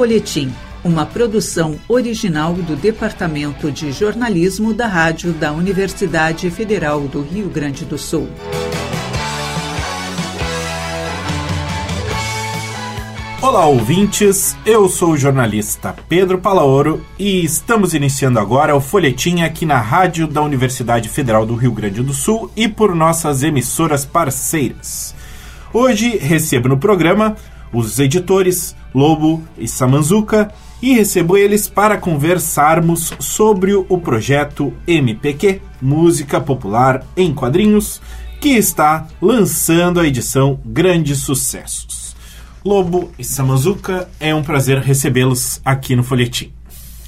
Folhetim, uma produção original do Departamento de Jornalismo da Rádio da Universidade Federal do Rio Grande do Sul. Olá, ouvintes. Eu sou o jornalista Pedro Palaoro e estamos iniciando agora o Folhetim aqui na Rádio da Universidade Federal do Rio Grande do Sul e por nossas emissoras parceiras. Hoje recebo no programa os editores Lobo e Samanzuka e recebo eles para conversarmos sobre o projeto MPQ Música Popular em Quadrinhos, que está lançando a edição Grandes Sucessos. Lobo e Samazuka, é um prazer recebê-los aqui no Folhetim.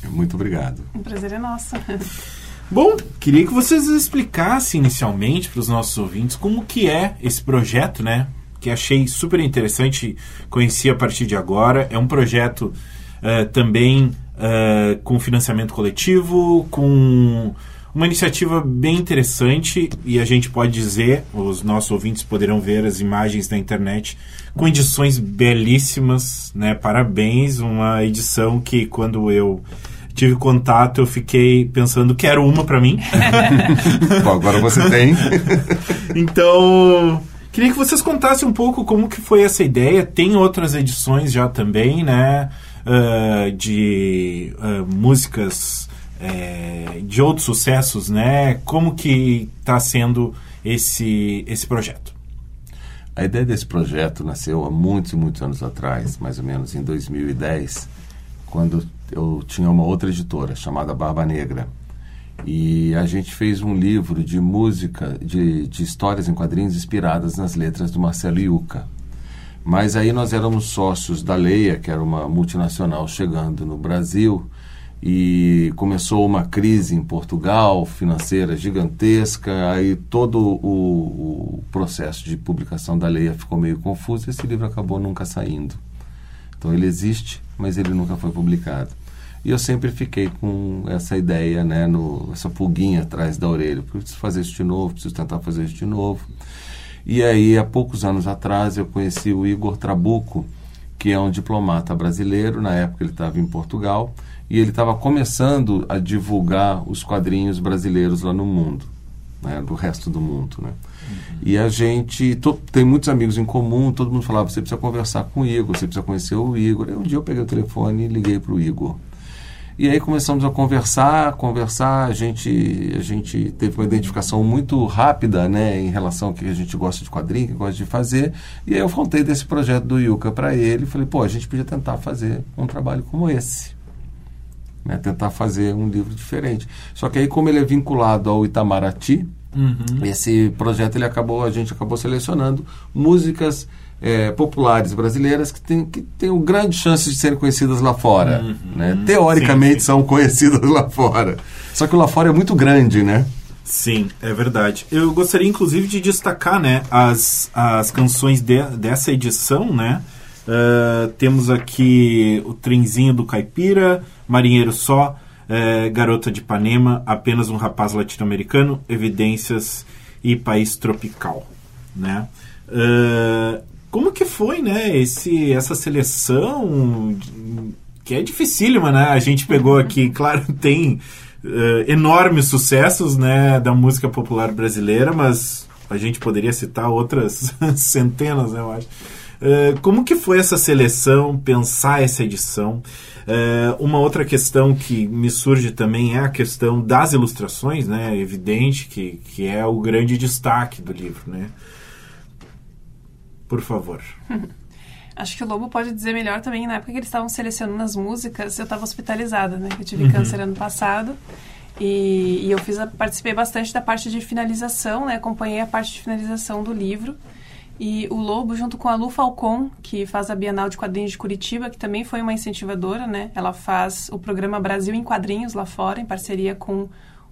Muito obrigado. O prazer é nosso. Bom, queria que vocês explicassem inicialmente para os nossos ouvintes como que é esse projeto, né? Que achei super interessante, conheci a partir de agora. É um projeto uh, também uh, com financiamento coletivo, com uma iniciativa bem interessante e a gente pode dizer, os nossos ouvintes poderão ver as imagens na internet, com edições belíssimas, né? Parabéns, uma edição que quando eu tive contato eu fiquei pensando quero uma para mim. Bom, agora você tem. então, queria que vocês contassem um pouco como que foi essa ideia. Tem outras edições já também, né? Uh, de uh, músicas é, de outros sucessos, né? Como que está sendo esse, esse projeto? A ideia desse projeto nasceu há muitos e muitos anos atrás, mais ou menos em 2010, quando eu tinha uma outra editora chamada Barba Negra. E a gente fez um livro de música, de, de histórias em quadrinhos inspiradas nas letras do Marcelo Iuca. Mas aí nós éramos sócios da Leia, que era uma multinacional chegando no Brasil, e começou uma crise em Portugal, financeira gigantesca, aí todo o, o, processo de publicação da lei ficou meio confuso esse livro acabou nunca saindo. Então ele existe, mas ele nunca foi publicado. E eu sempre fiquei com essa ideia, né, no, essa pulguinha atrás da orelha, preciso fazer isso de novo, preciso tentar fazer isso de novo. E aí, há poucos anos atrás, eu conheci o Igor Trabuco, que é um diplomata brasileiro, na época ele estava em Portugal, e ele estava começando a divulgar os quadrinhos brasileiros lá no mundo, né, do resto do mundo, né? Uhum. E a gente to, tem muitos amigos em comum, todo mundo falava, você precisa conversar com o Igor, você precisa conhecer o Igor. E um dia eu peguei o telefone e liguei para o Igor. E aí começamos a conversar, conversar, a gente, a gente teve uma identificação muito rápida, né, em relação ao que a gente gosta de quadrinho, que gosta de fazer. E aí eu contei desse projeto do Yuka para ele e falei, pô, a gente podia tentar fazer um trabalho como esse né, tentar fazer um livro diferente. Só que aí, como ele é vinculado ao Itamaraty, uhum. esse projeto ele acabou, a gente acabou selecionando músicas é, populares brasileiras que têm que tem grande chance de serem conhecidas lá fora. Uhum. Né? Teoricamente sim, sim. são conhecidas lá fora. Só que lá fora é muito grande, né? Sim, é verdade. Eu gostaria, inclusive, de destacar né, as, as canções de, dessa edição, né? Uh, temos aqui o Trenzinho do Caipira, Marinheiro Só, uh, Garota de Ipanema, Apenas um Rapaz Latino-Americano, Evidências e País Tropical. Né? Uh, como que foi né, esse, essa seleção que é dificílima, né? A gente pegou aqui, claro, tem enormes sucessos né, da música popular brasileira, mas a gente poderia citar outras centenas, né, eu acho. Eh, como que foi essa seleção, pensar essa edição? Uh, uma outra questão que me surge também é a questão das ilustrações, né? É evidente que, que é o grande destaque do livro, né? Por favor. Acho que o Lobo pode dizer melhor também. Na época que eles estavam selecionando as músicas, eu estava hospitalizada, né? Eu tive uhum. câncer ano passado. E, e eu fiz a, participei bastante da parte de finalização, né? Acompanhei a parte de finalização do livro. E o Lobo, junto com a Lu Falcon, que faz a Bienal de Quadrinhos de Curitiba, que também foi uma incentivadora, né? Ela faz o programa Brasil em Quadrinhos lá fora, em parceria com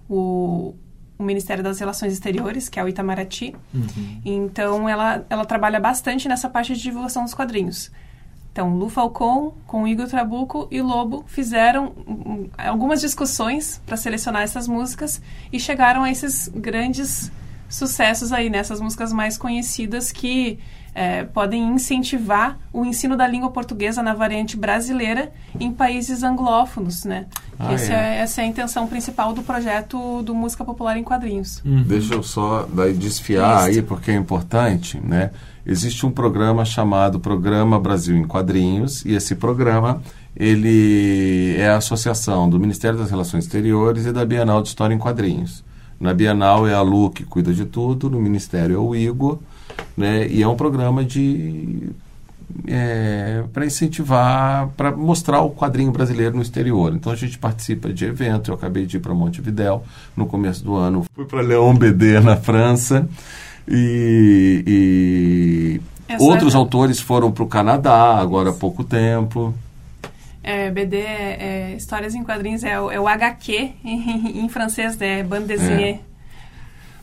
o, o Ministério das Relações Exteriores, que é o Itamaraty. Uhum. Então, ela, ela trabalha bastante nessa parte de divulgação dos quadrinhos. Então, Lu Falcon, com Igor Trabuco e Lobo fizeram algumas discussões para selecionar essas músicas e chegaram a esses grandes sucessos aí nessas músicas mais conhecidas que é, podem incentivar o ensino da língua portuguesa na variante brasileira em países anglófonos, né? Ah, Esse é. é- essa é a intenção principal do projeto do Música Popular em Quadrinhos. Deixa eu só daí desfiar Isso. aí, porque é importante, né? Existe um programa chamado Programa Brasil em Quadrinhos, e esse programa, ele é a associação do Ministério das Relações Exteriores e da Bienal de História em Quadrinhos. Na Bienal é a Lu que cuida de tudo, no Ministério é o Igor, né? E é um programa de para incentivar, para mostrar o quadrinho brasileiro no exterior. Então a gente participa de eventos. Eu acabei de ir para Montevidéu no começo do ano. Fui para Leon BD na França e, e outros é- autores foram para o Canadá agora há pouco tempo. É, BD é, é Histórias em Quadrinhos, é, o- é o HQ em, em francês, né? Bande dessinée.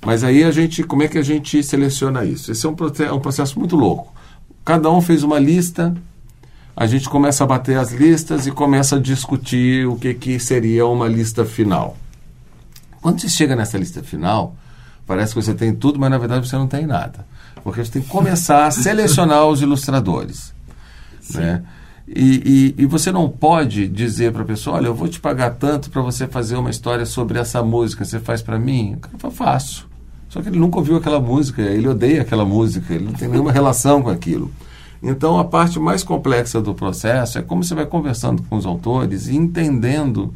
Mas aí a gente, como é que a gente seleciona isso? Esse é um, é um processo muito louco. Cada um fez uma lista, a gente começa a bater as listas e começa a discutir o que, que seria uma lista final. Quando você chega nessa lista final, parece que você tem tudo, mas na verdade você não tem nada. Porque você tem que começar a selecionar os ilustradores. Né? E, e, e você não pode dizer para a pessoa, olha, eu vou te pagar tanto para você fazer uma história sobre essa música, você faz para mim? O cara fala, faço. Só que ele nunca ouviu aquela música, ele odeia aquela música, ele não tem nenhuma relação com aquilo. Então, a parte mais complexa do processo é como você vai conversando com os autores e entendendo.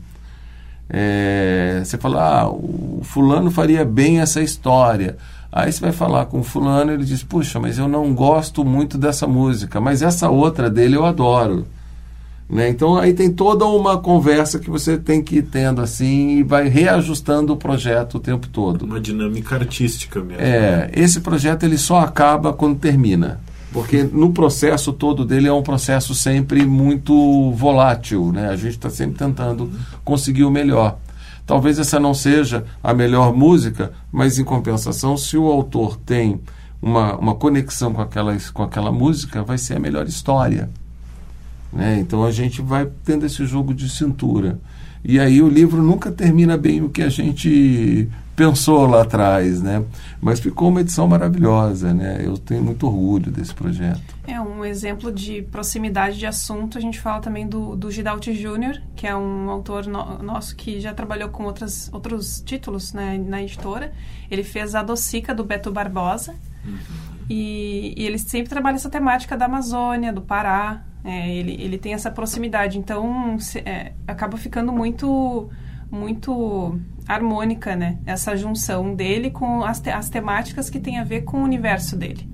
é, você fala, ah, o fulano faria bem essa história. Aí você vai falar com o fulano e ele diz, puxa, mas eu não gosto muito dessa música, mas essa outra dele eu adoro. Né? Então aí tem toda uma conversa que você tem que ir tendo assim e vai reajustando o projeto o tempo todo. Uma dinâmica artística mesmo. É, esse projeto ele só acaba quando termina. Porque no processo todo dele é um processo sempre muito volátil, né? A gente está sempre tentando conseguir o melhor. Talvez essa não seja a melhor música, mas em compensação, se o autor tem uma, uma conexão com aquela, com aquela música, vai ser a melhor história. Né? Então a gente vai tendo esse jogo de cintura. E aí o livro nunca termina bem o que a gente pensou lá atrás, né? Mas ficou uma edição maravilhosa, né? Eu tenho muito orgulho desse projeto. É um exemplo de proximidade de assunto. A gente fala também do, do Gidalti Júnior, que é um autor no- nosso que já trabalhou com outras, outros títulos né, na editora. Ele fez a Docica, do Beto Barbosa. E, e ele sempre trabalha essa temática da Amazônia, do Pará. É, ele, ele tem essa proximidade. Então, se- é, acaba ficando muito muito harmônica, né? Essa junção dele com as, te- as temáticas que tem a ver com o universo dele.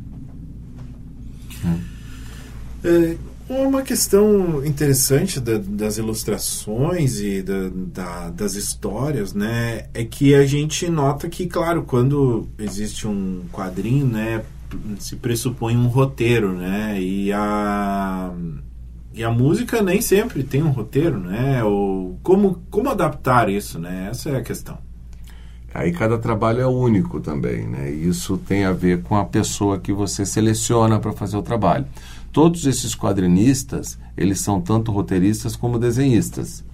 É, uma questão interessante da- das ilustrações e da- da- das histórias, né, é que a gente nota que, claro, quando existe um quadrinho, né, se pressupõe um roteiro, né, e a e a música nem sempre tem um roteiro, né, ou como como adaptar isso, né, essa é a questão. Aí cada trabalho é único também, né? Isso tem a ver com a pessoa que você seleciona para fazer o trabalho. Todos esses quadrinistas, eles são tanto roteiristas como desenhistas.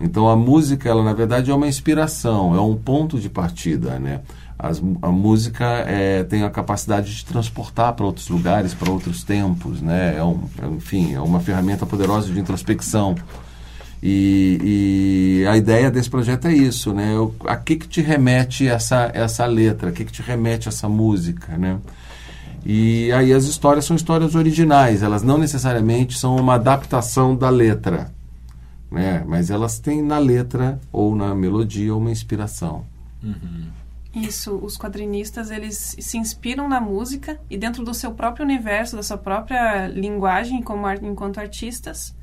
Então a música, ela na verdade é uma inspiração, é um ponto de partida, né? As, a música é, tem a capacidade de transportar para outros lugares, para outros tempos, né? É um, enfim, é uma ferramenta poderosa de introspecção. E, e a ideia desse projeto é isso, né? O- A que que te remete essa, essa letra? A que que te remete essa música, né? E aí as histórias são histórias originais, elas não necessariamente são uma adaptação da letra, né? Mas elas têm na letra ou na melodia uma inspiração. Isso, os quadrinistas, eles se inspiram na música e dentro do seu próprio universo, da sua própria linguagem como enquanto artistas,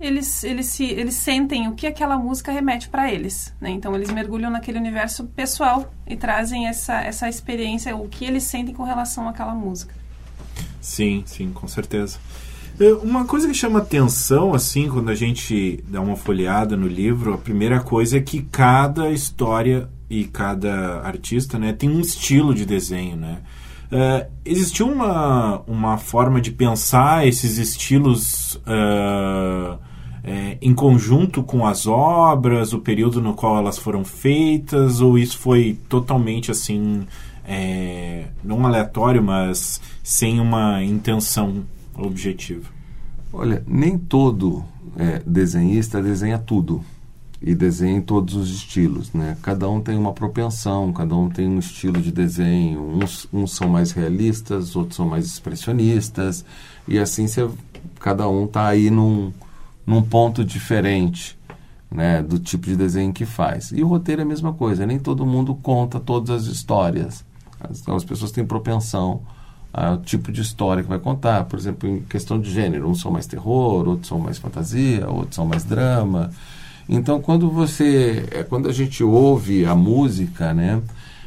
eles, eles, se, eles sentem o que aquela música remete para eles. Né? Então, eles mergulham naquele universo pessoal e trazem essa, essa experiência, o que eles sentem com relação àquela música. Sim, sim, com certeza. É, Uma coisa que chama atenção, assim, quando a gente dá uma folheada no livro, a primeira coisa é que cada história e cada artista, né, tem um estilo de desenho, né? É, existiu uma, uma forma de pensar esses estilos é, é, em conjunto com as obras, o período no qual elas foram feitas, ou isso foi totalmente assim, é, não aleatório, mas sem uma intenção objetiva? Olha, nem todo é, desenhista desenha tudo e desenha em todos os estilos, né? Cada um tem uma propensão, cada um tem um estilo de desenho. Uns, uns são mais realistas, outros são mais expressionistas e assim você, cada um está aí num, num ponto diferente, né? Do tipo de desenho que faz. E o roteiro é a mesma coisa. Nem todo mundo conta todas as histórias. As, as pessoas têm propensão ao tipo de história que vai contar. Por exemplo, em questão de gênero, uns são mais terror, outros são mais fantasia, outros são mais drama. Então, quando você, é, quando a gente ouve a música, né,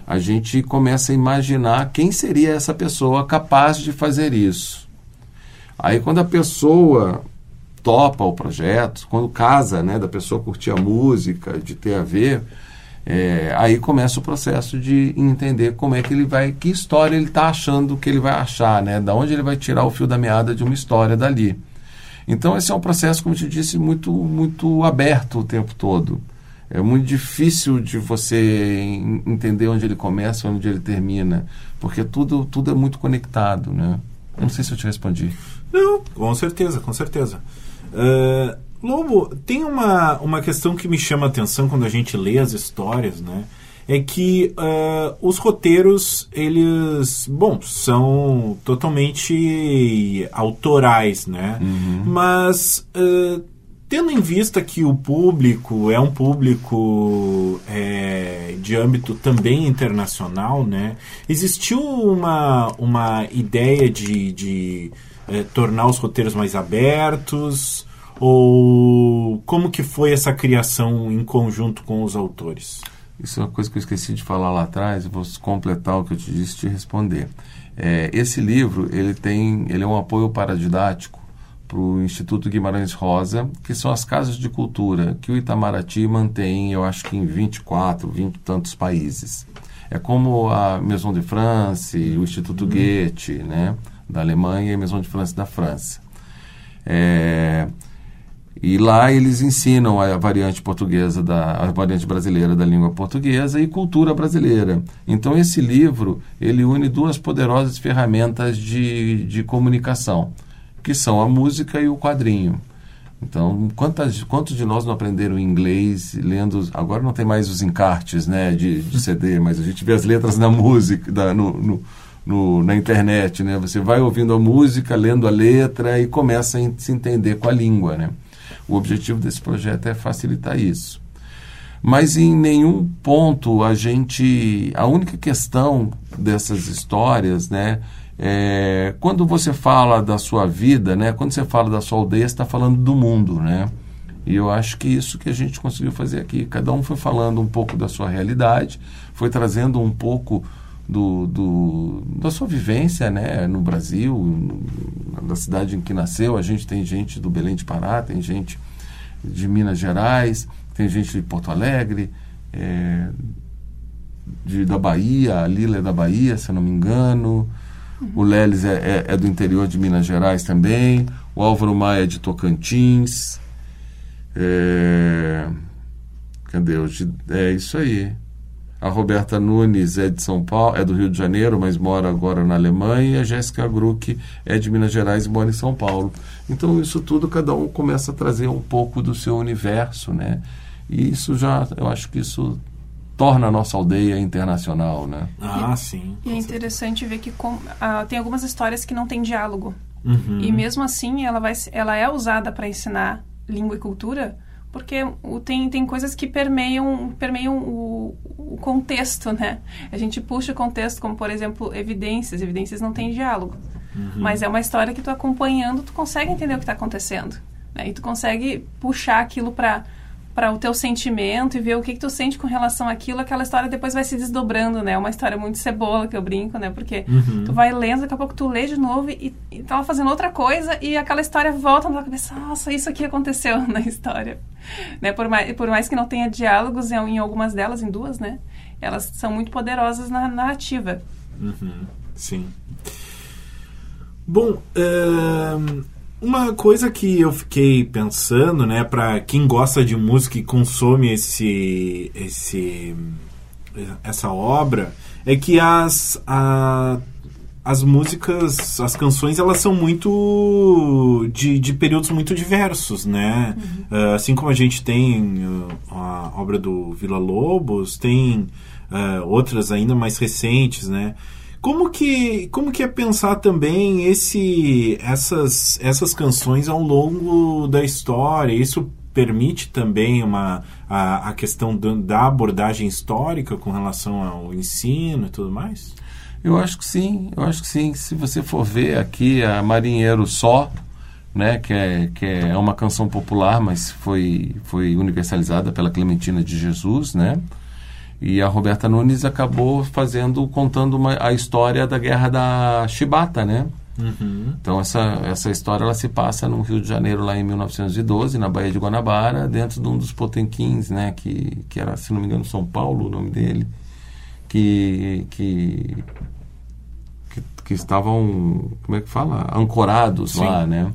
a gente começa a imaginar quem seria essa pessoa capaz de fazer isso. Aí, quando a pessoa topa o projeto, quando casa, né, da pessoa curtir a música, de ter a ver, é, aí começa o processo de entender como é que ele vai, que história ele está achando que ele vai achar, né, da onde ele vai tirar o fio da meada de uma história dali. Então esse é um processo, como eu te disse, muito, muito aberto o tempo todo. É muito difícil de você entender onde ele começa, onde ele termina, porque tudo, tudo é muito conectado, né? Não sei se eu te respondi. Não, com certeza, com certeza. Uh, Lobo, tem uma, uma questão que me chama a atenção quando a gente lê as histórias, né? É que uh, os roteiros, eles, bom, são totalmente autorais, né? Uhum. Mas, uh, tendo em vista que o público é um público é, de âmbito também internacional, né? Existiu uma, uma ideia de, de é, tornar os roteiros mais abertos? Ou como que foi essa criação em conjunto com os autores? Isso é uma coisa que eu esqueci de falar lá atrás, vou completar o que eu te disse e te responder. É, esse livro, ele tem, ele é um apoio paradidático para o Instituto Guimarães Rosa, que são as casas de cultura que o Itamaraty mantém, eu acho que em 24, 20 e tantos países. É como a Maison de France, o Instituto uhum. Goethe, né, da Alemanha e a Maison de France da França. É, e lá eles ensinam a variante portuguesa, da, a variante brasileira da língua portuguesa e cultura brasileira. Então esse livro, ele une duas poderosas ferramentas de, de comunicação, que são a música e o quadrinho. Então, quantas, quantos de nós não aprenderam inglês lendo... Agora não tem mais os encartes né, de, de CD, mas a gente vê as letras na música, da, no, no, no, na internet. Né? Você vai ouvindo a música, lendo a letra e começa a se entender com a língua. Né? O objetivo desse projeto é facilitar isso. Mas em nenhum ponto a gente. A única questão dessas histórias, né? É, quando você fala da sua vida, né? Quando você fala da sua aldeia, está falando do mundo, né? E eu acho que isso que a gente conseguiu fazer aqui. Cada um foi falando um pouco da sua realidade, foi trazendo um pouco do, do, da sua vivência né, no Brasil, na cidade em que nasceu. A gente tem gente do Belém de Pará, tem gente de Minas Gerais, tem gente de Porto Alegre, é, de, da Bahia, a Lila é da Bahia, se eu não me engano. O Leles é, é, é, do interior de Minas Gerais também. O Álvaro Maia é de Tocantins. É, cadê? É isso aí. A Roberta Nunes é de São Paulo, é do Rio de Janeiro, mas mora agora na Alemanha. E a Jéssica Gruck é de Minas Gerais e mora em São Paulo. Então, isso tudo, cada um começa a trazer um pouco do seu universo, né? E isso já, eu acho que isso torna a nossa aldeia internacional, né? Ah, sim. E é interessante ver que com, ah, tem algumas histórias que não têm diálogo. Uhum. E mesmo assim, ela, vai, ela é usada para ensinar língua e cultura, porque tem, tem coisas que permeiam, permeiam o, o contexto, né? A gente puxa o contexto, como, por exemplo, evidências. Evidências não têm diálogo. Uhum. Mas é uma história que tu acompanhando, tu consegue entender o que está acontecendo. Né? E tu consegue puxar aquilo para para o teu sentimento e ver o que, que tu sente com relação àquilo, aquela história depois vai se desdobrando, né? É uma história muito cebola que eu brinco, né? Porque uhum. tu vai lendo, daqui a pouco tu lê de novo e, e tava fazendo outra coisa e aquela história volta na tua cabeça, nossa, isso aqui aconteceu na história. Né? Por, mais, por mais que não tenha diálogos em, em algumas delas, em duas, né? Elas são muito poderosas na narrativa. Uhum. Sim. Bom, uh, uma coisa que eu fiquei pensando, né, para quem gosta de música e consome esse, esse, essa obra, é que as, a, as músicas, as canções, elas são muito de, de períodos muito diversos, né? Uhum. Uh, assim como a gente tem uh, a obra do Vila Lobos, tem uh, outras ainda mais recentes, né? Como que, como que é pensar também esse, essas, essas canções ao longo da história? Isso permite também uma, a, a questão do, da abordagem histórica com relação ao ensino e tudo mais? Eu acho que sim, eu acho que sim. Se você for ver aqui a Marinheiro Só, né, que é, que é uma canção popular, mas foi, foi universalizada pela Clementina de Jesus, né? E a Roberta Nunes acabou fazendo, contando uma, a história da guerra da Chibata, né? Uhum. Então essa, essa história ela se passa no Rio de Janeiro lá em 1912, na Baía de Guanabara, dentro de um dos Potemkins, né? Que, que era, se não me engano, São Paulo o nome dele, que, que, que, que estavam, como é que fala? Ancorados Sim. lá, né?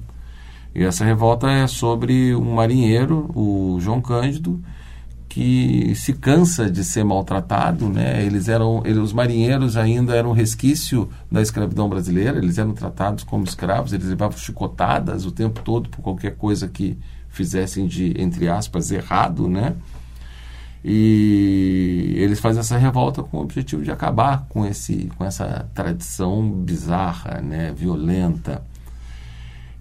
E essa revolta é sobre um marinheiro, o João Cândido, que se cansa de ser maltratado, né? Eles eram, eles, os marinheiros ainda eram resquício da escravidão brasileira, eles eram tratados como escravos, eles levavam chicotadas o tempo todo por qualquer coisa que fizessem de entre aspas errado, né? E eles fazem essa revolta com o objetivo de acabar com esse com essa tradição bizarra, né, violenta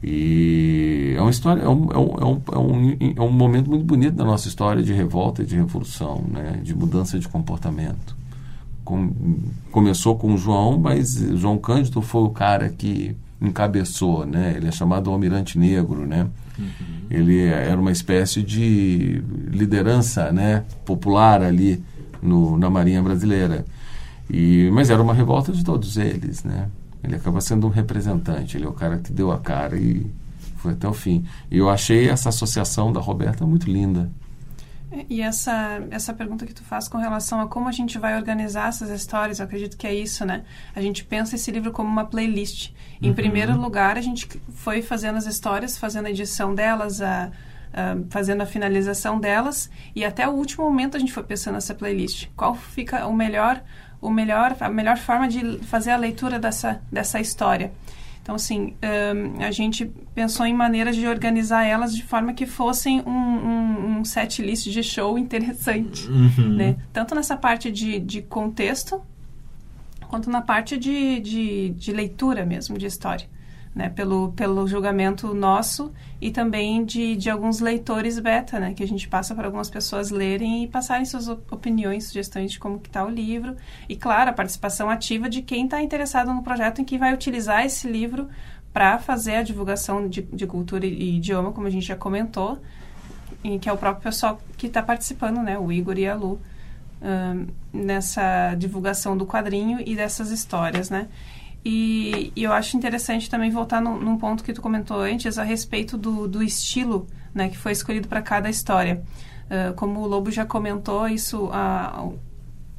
e é uma história, é um, é um, é um, é um momento muito bonito da nossa história de revolta e de revolução, né? de mudança de comportamento. Com, começou com o João, mas João Cândido foi o cara que encabeçou, né? Ele é chamado Almirante Negro, né? Uhum. Ele era uma espécie de liderança, né? Popular ali no, na Marinha Brasileira. E, mas era uma revolta de todos eles, né? Ele acaba sendo um representante, ele é o cara que deu a cara e foi até o fim. E eu achei essa associação da Roberta muito linda. E essa, essa pergunta que tu faz com relação a como a gente vai organizar essas histórias, eu acredito que é isso, né? A gente pensa esse livro como uma playlist. Em uhum. primeiro lugar, a gente foi fazendo as histórias, fazendo a edição delas, a, a, fazendo a finalização delas, e até o último momento a gente foi pensando nessa playlist. Qual fica o melhor o melhor, a melhor forma de fazer a leitura dessa, dessa história. Então, assim, um, a gente pensou em maneiras de organizar elas de forma que fossem um, um, um set list de show interessante, uhum. né? Tanto nessa parte de, de contexto, quanto na parte de, de, de leitura mesmo, de história né, pelo, pelo julgamento nosso e também de, de alguns leitores beta, né, que a gente passa para algumas pessoas lerem e passarem suas opiniões, sugestões de como que está o livro. E, claro, a participação ativa de quem está interessado no projeto em que vai utilizar esse livro para fazer a divulgação de, de cultura e idioma, como a gente já comentou, e que é o próprio pessoal que está participando, né, o Igor e a Lu, um, nessa divulgação do quadrinho e dessas histórias, né. E, e, eu acho interessante também voltar no, num ponto que tu comentou antes a respeito do, do estilo né, que foi escolhido para cada história. Uh, como o Lobo já comentou, isso uh,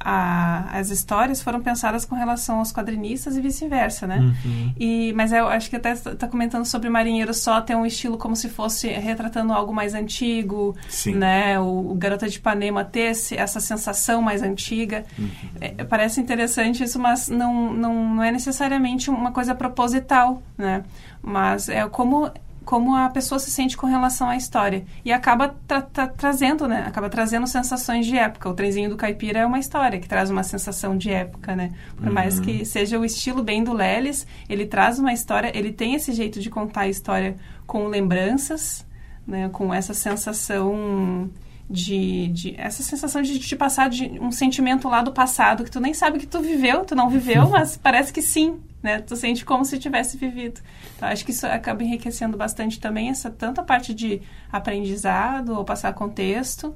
a, as histórias foram pensadas com relação aos quadrinistas e vice-versa, né? Uhum. E, mas eu acho que até está comentando sobre Marinheiro só tem um estilo como se fosse retratando algo mais antigo, Sim. né? O, o Garota de Ipanema ter esse, essa sensação mais antiga. Uhum. É, parece interessante isso, mas não, não, não é necessariamente uma coisa proposital, né? Mas é como como a pessoa se sente com relação à história. E acaba tra tra trazendo, né? Acaba trazendo sensações de época. O trenzinho do caipira é uma história que traz uma sensação de época, né? Por uhum. mais que seja o estilo bem do Lelis, ele traz uma história, ele tem esse jeito de contar a história com lembranças, né? Com essa sensação de, de, essa sensação de te passar de um sentimento lá do passado que tu nem sabe que tu viveu, tu não viveu, mas parece que sim, né? Tu sente como se tivesse vivido. Então, acho que isso acaba enriquecendo bastante também essa tanto a parte de aprendizado ou passar contexto,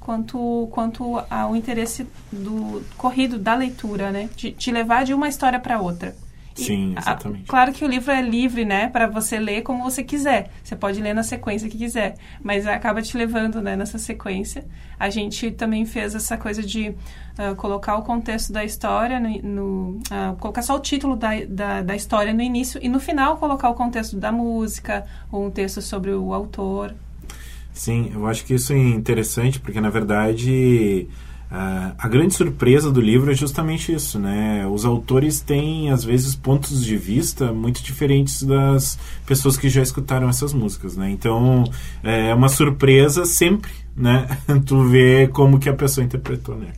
quanto quanto ao interesse do corrido da leitura, né? De te levar de uma história para outra. Sim, exatamente. A, claro que o livro é livre, né, para você ler como você quiser. Você pode ler na sequência que quiser, mas acaba te levando, né, nessa sequência. A gente também fez essa coisa de uh, colocar o contexto da história, no, no uh, colocar só o título da, da, da, história no início e no final colocar o contexto da música ou um texto sobre o autor. Sim, eu acho que isso é interessante porque na verdade Uh, a grande surpresa do livro é justamente isso, né? Os autores têm, às vezes, pontos de vista muito diferentes das pessoas que já escutaram essas músicas, né? Então, é uma surpresa sempre, né? tu vê como que a pessoa interpretou, né?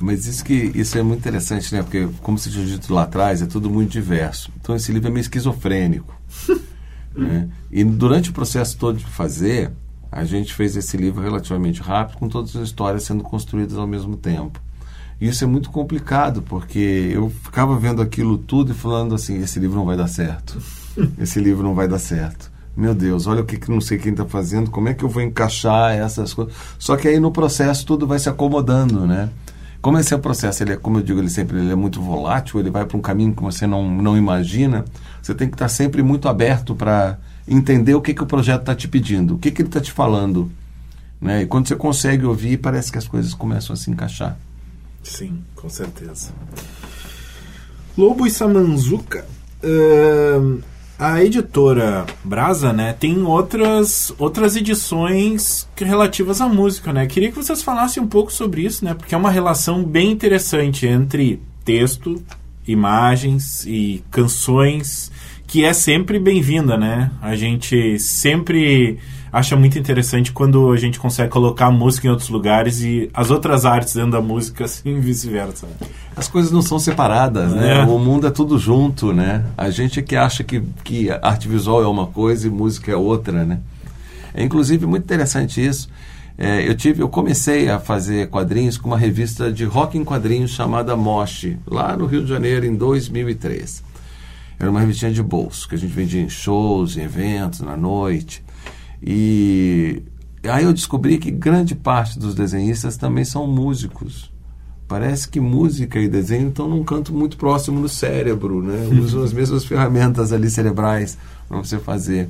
Mas isso, que, isso é muito interessante, né? Porque, como você tinha dito lá atrás, é tudo muito diverso. Então, esse livro é meio esquizofrênico. né? E durante o processo todo de fazer, a gente fez esse livro relativamente rápido, com todas as histórias sendo construídas ao mesmo tempo. E isso é muito complicado, porque eu ficava vendo aquilo tudo e falando assim: esse livro não vai dar certo. Esse livro não vai dar certo. Meu Deus, olha o que, que não sei quem está fazendo, como é que eu vou encaixar essas coisas. Só que aí no processo tudo vai se acomodando, né? Como esse é o processo, ele é, como eu digo, ele sempre ele é muito volátil, ele vai para um caminho que você não, não imagina. Você tem que estar sempre muito aberto para entender o que, que o projeto está te pedindo, o que, que ele está te falando. Né? E quando você consegue ouvir, parece que as coisas começam a se encaixar. Sim, com certeza. Lobo e Samanzuka. Uh, a editora Brasa, né, tem outras, outras edições relativas à música, né? Queria que vocês falassem um pouco sobre isso, né? Porque é uma relação bem interessante entre texto, imagens e canções que é sempre bem-vinda, né? A gente sempre acha muito interessante quando a gente consegue colocar a música em outros lugares e as outras artes dentro da música, assim, vice-versa. As coisas não são separadas, né? É. O mundo é tudo junto, né? A gente é que acha que, que arte visual é uma coisa e música é outra, né? É inclusive muito interessante isso. É, eu tive, eu comecei a fazer quadrinhos com uma revista de rock em quadrinhos chamada Moshi, lá no Rio de Janeiro em 2003. Era uma revistinha de bolso, que a gente vendia em shows, em eventos, na noite. E aí eu descobri que grande parte dos desenhistas também são músicos. Parece que música e desenho estão num canto muito próximo no cérebro, né? Usam as mesmas ferramentas ali cerebrais para você fazer.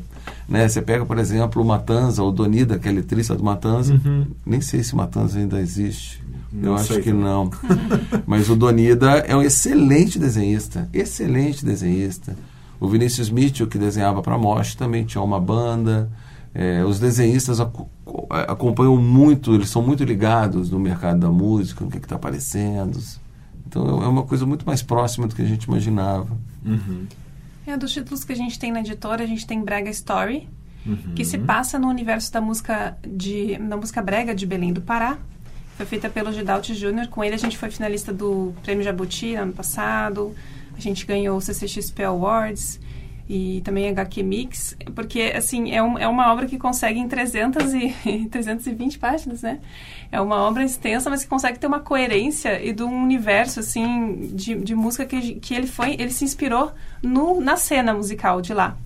Né? Você pega, por exemplo, o Matanza, o Donida, que é letrista do Matanza. Uhum. Nem sei se Matanza ainda existe. Eu acho que não. Mas o Donida é um excelente desenhista. Excelente desenhista. O Vinícius Mitchell, que desenhava para a Mosh, também tinha uma banda. É, os desenhistas ac acompanham muito, eles são muito ligados no mercado da música, no que está aparecendo. Então é uma coisa muito mais próxima do que a gente imaginava. Uhum. É, dos títulos que a gente tem na editora, a gente tem Brega Story, uhum. que se passa no universo da música de da música brega de Belém do Pará. Foi feita pelo Gidalt Júnior. Com ele a gente foi finalista do Prêmio Jabuti ano passado. A gente ganhou o CCXP Awards e também HQ Mix, porque assim é, um, é uma obra que consegue em 300 e 320 páginas, né? É uma obra extensa, mas que consegue ter uma coerência e de um universo assim de, de música que, que ele foi, ele se inspirou no, na cena musical de lá.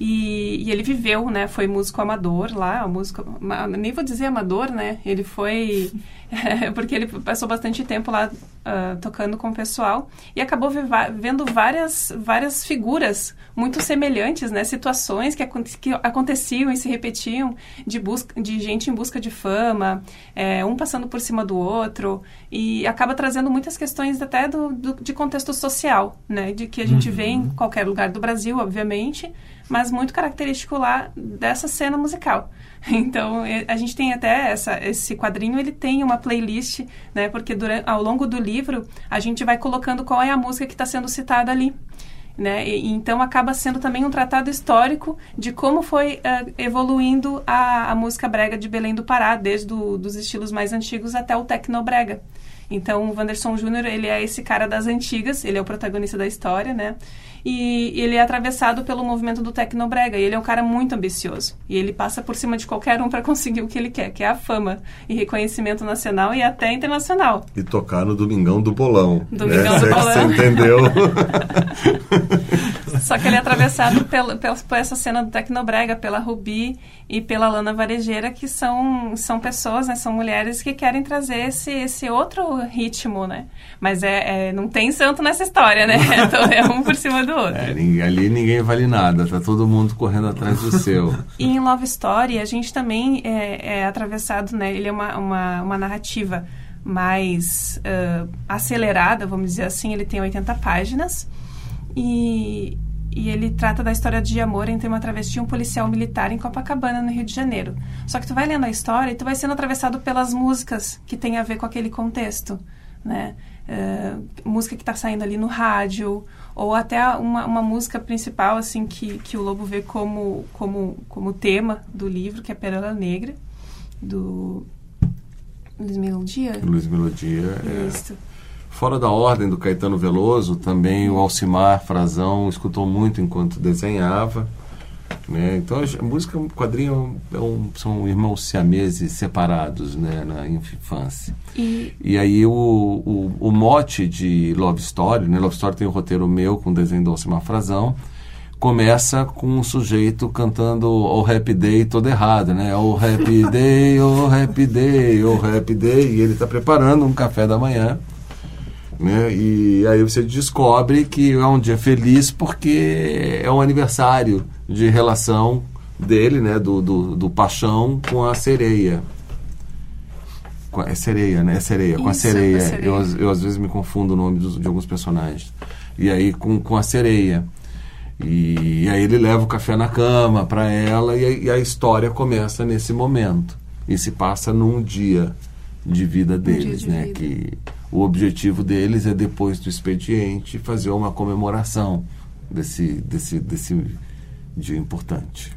E, e, ele viveu, né? Foi músico amador lá, músico, nem vou dizer amador, né? Ele foi porque ele passou bastante tempo lá uh, tocando com o pessoal e acabou vendo várias várias figuras muito semelhantes, né? Situações que, que aconteciam e se repetiam de busca de gente em busca de fama, é, um passando por cima do outro e acaba trazendo muitas questões até do, do de contexto social, né? De que a gente uhum. vê em qualquer lugar do Brasil, obviamente mas muito característico lá dessa cena musical. Então, a gente tem até essa, esse quadrinho, ele tem uma playlist, né? Porque durante, ao longo do livro, a gente vai colocando qual é a música que está sendo citada ali. Né? E, então acaba sendo também um tratado histórico de como foi uh, evoluindo a, a, música brega de Belém do Pará, desde do, dos estilos mais antigos até o tecnobrega. Então o Wanderson Júnior, ele é esse cara das antigas, ele é o protagonista da história, né? E ele é atravessado pelo movimento do Tecnobrega. E ele é um cara muito ambicioso. E ele passa por cima de qualquer um para conseguir o que ele quer, que é a fama e reconhecimento nacional e até internacional. E tocar no Domingão do Bolão. Domingão né? do Bolão. Você entendeu? Só que ele é atravessado pela, pela, por essa cena do Tecnobrega, pela Rubi e pela Lana Varejeira, que são, são pessoas, né, são mulheres que querem trazer esse, esse outro ritmo, né? Mas é, é não tem santo nessa história, né? Então é um por cima do outro. É, ali ninguém vale nada, tá todo mundo correndo atrás do seu. E em Love Story, a gente também é, é atravessado, né? Ele é uma, uma, uma narrativa mais uh, acelerada, vamos dizer assim. Ele tem 80 páginas e, e ele trata da história de amor entre uma travesti e um policial militar em Copacabana, no Rio de Janeiro. Só que tu vai lendo a história e tu vai sendo atravessado pelas músicas que tem a ver com aquele contexto, né? Uh, música que está saindo ali no rádio ou até uma, uma música principal assim que, que o Lobo vê como como como tema do livro que é Pérola Negra do Luiz Melodia Luiz Melodia é. Fora da ordem do Caetano Veloso, também o Alcimar Frazão escutou muito enquanto desenhava. Né? Então, a música, o quadrinho é um, são irmãos siameses separados né, na infância. E, e aí, o, o, o, mote de Love Story, né? Love Story tem o um roteiro meu com o desenho do Alcimar Frazão, começa com um sujeito cantando o Happy Day todo errado, né? O Happy Day, o Happy Day, o Happy Day, e ele está preparando um café da manhã né? E aí você descobre que é um dia feliz porque é um aniversário de relação dele, né? Do, do, do paixão com a sereia. Com a, é sereia, né? É sereia, Isso, com a sereia. É sereia. Eu, eu às vezes me confundo o nome dos, de alguns personagens. E aí com, com a sereia. E, e aí ele leva o café na cama para ela e a, e a história começa nesse momento. E se passa num dia de vida deles, um de né? Vida. Que o objetivo deles é depois do expediente fazer uma comemoração desse desse desse dia importante.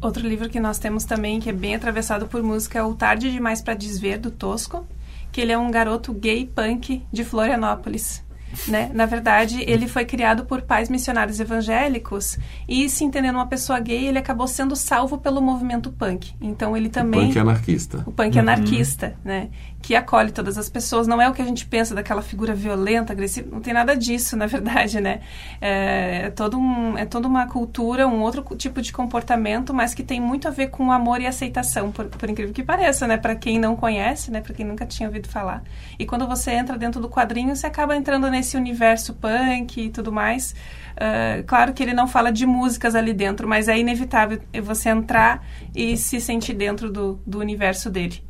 Outro livro que nós temos também que é bem atravessado por música é o Tarde demais para desver do Tosco, que ele é um garoto gay punk de Florianópolis. Né? Na verdade, ele foi criado por pais missionários evangélicos e, se entendendo uma pessoa gay, ele acabou sendo salvo pelo movimento punk. Então, ele também... O punk anarquista. O punk uhum. anarquista, né? Que acolhe todas as pessoas. Não é o que a gente pensa daquela figura violenta, agressiva. Não tem nada disso, na verdade, né? É, é, todo um, é toda uma cultura, um outro tipo de comportamento, mas que tem muito a ver com amor e aceitação, por, por incrível que pareça, né? Para quem não conhece, né? Para quem nunca tinha ouvido falar. E quando você entra dentro do quadrinho, você acaba entrando nesse esse universo punk e tudo mais. Uh, claro que ele não fala de músicas ali dentro, mas é inevitável você entrar e se sentir dentro do, do universo dele.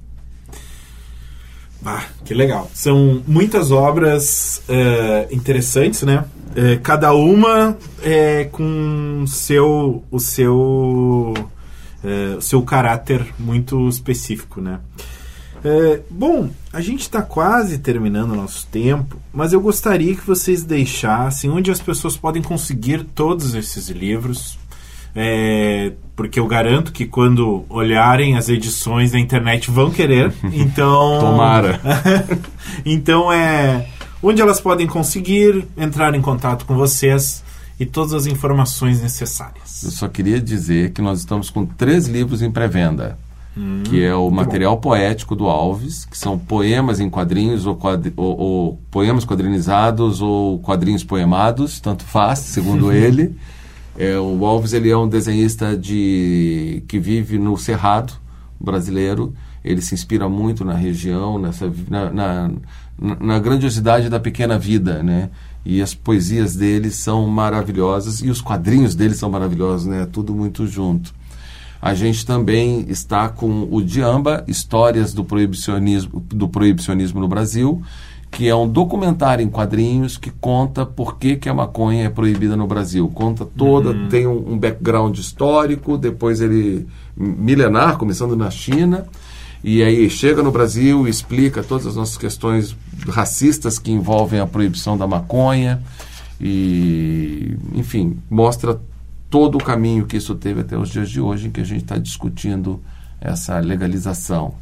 Ah, que legal. São muitas obras uh, interessantes, né? Uh, cada uma é com seu, o seu, o seu caráter muito específico, né? É, bom, a gente está quase terminando o nosso tempo, mas eu gostaria que vocês deixassem onde as pessoas podem conseguir todos esses livros. É, porque eu garanto que quando olharem as edições na internet vão querer. Então. Tomara. então é. Onde elas podem conseguir entrar em contato com vocês e todas as informações necessárias. Eu só queria dizer que nós estamos com três livros em pré-venda. Hum, que é o material bom. poético do Alves, que são poemas em quadrinhos ou, quadri ou, ou, poemas quadrinizados ou quadrinhos poemados, tanto faz, segundo ele. É, o Alves ele é um desenhista de que vive no Cerrado brasileiro. Ele se inspira muito na região, nessa, na, na, na grandiosidade da pequena vida, né? E as poesias dele são maravilhosas e os quadrinhos dele são maravilhosos, né? Tudo muito junto. A gente também está com o Diamba, Histórias do Proibicionismo, do Proibicionismo no Brasil, que é um documentário em quadrinhos que conta por que, que a maconha é proibida no Brasil. Conta toda, uhum. tem um, um, background histórico, depois ele milenar, começando na China, e aí chega no Brasil e explica todas as nossas questões racistas que envolvem a proibição da maconha e, enfim, mostra todo o caminho que isso teve até os dias de hoje, em que a gente está discutindo essa legalização.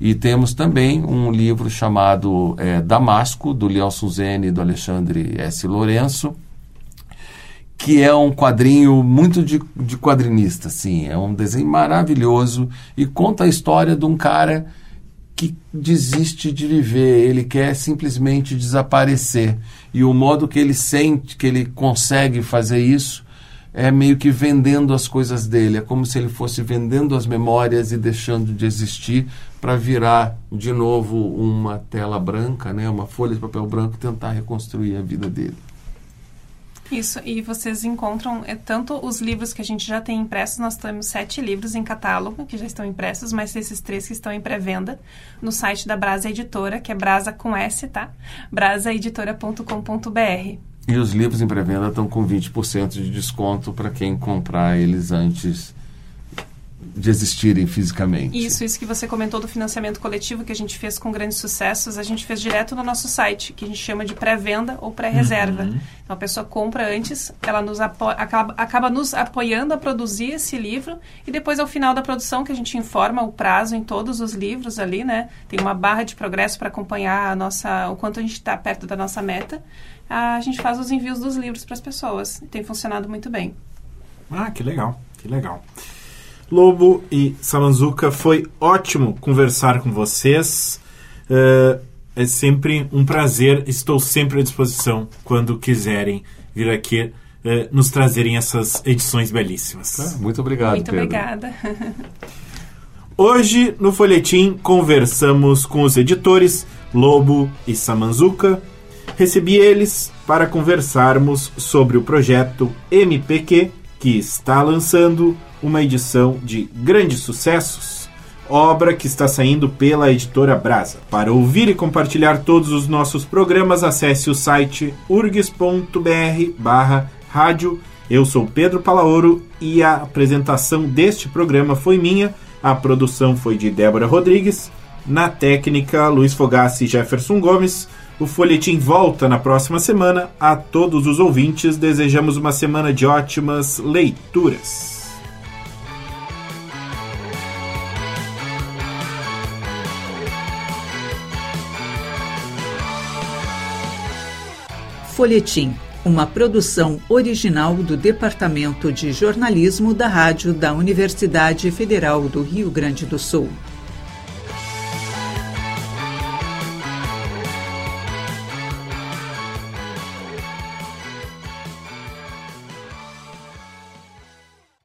E temos também um livro chamado é, Damasco, do Lielson Zene e do Alexandre S. Lourenço, que é um quadrinho muito de, de quadrinista, assim. É um desenho maravilhoso e conta a história de um cara que desiste de viver, ele quer simplesmente desaparecer. E o modo que ele sente que ele consegue fazer isso é meio que vendendo as coisas dele. É como se ele fosse vendendo as memórias e deixando de existir para virar de novo uma tela branca, né, uma folha de papel branco e tentar reconstruir a vida dele. Isso, e vocês encontram é, tanto os livros que a gente já tem impressos, nós temos sete livros em catálogo que já estão impressos, mas esses três que estão em pré-venda no site da Brasa Editora, que é Brasa com S, tá? brasaeditora.com.br. E os livros em pré-venda estão com 20% de desconto para quem comprar eles antes de existirem fisicamente. Isso, isso que você comentou do financiamento coletivo que a gente fez com grandes sucessos, a gente fez direto no nosso site, que a gente chama de pré-venda ou pré-reserva. Uhum. Então a pessoa compra antes, ela nos acaba, acaba nos apoiando a produzir esse livro e depois ao final da produção que a gente informa o prazo em todos os livros ali, né? Tem uma barra de progresso para acompanhar a nossa, o quanto a gente está perto da nossa meta. A gente faz os envios dos livros para as pessoas. Tem funcionado muito bem. Ah, que legal, que legal. Lobo e Samanzuka, foi ótimo conversar com vocês. Uh, é sempre um prazer, estou sempre à disposição quando quiserem vir aqui uh, nos trazerem essas edições belíssimas. Ah, muito obrigado, Muito Pedro. obrigada. Hoje, no Folhetim, conversamos com os editores Lobo e Samanzuka. Recebi eles para conversarmos sobre o projeto MPQ, que está lançando uma edição de grandes sucessos, obra que está saindo pela editora Brasa. Para ouvir e compartilhar todos os nossos programas, acesse o site urgs.br rádio. Eu sou Pedro Palaoro e a apresentação deste programa foi minha, a produção foi de Débora Rodrigues, na técnica Luiz Fogassi e Jefferson Gomes. O Folhetim volta na próxima semana. A todos os ouvintes, desejamos uma semana de ótimas leituras. Folhetim, uma produção original do Departamento de Jornalismo da Rádio da Universidade Federal do Rio Grande do Sul.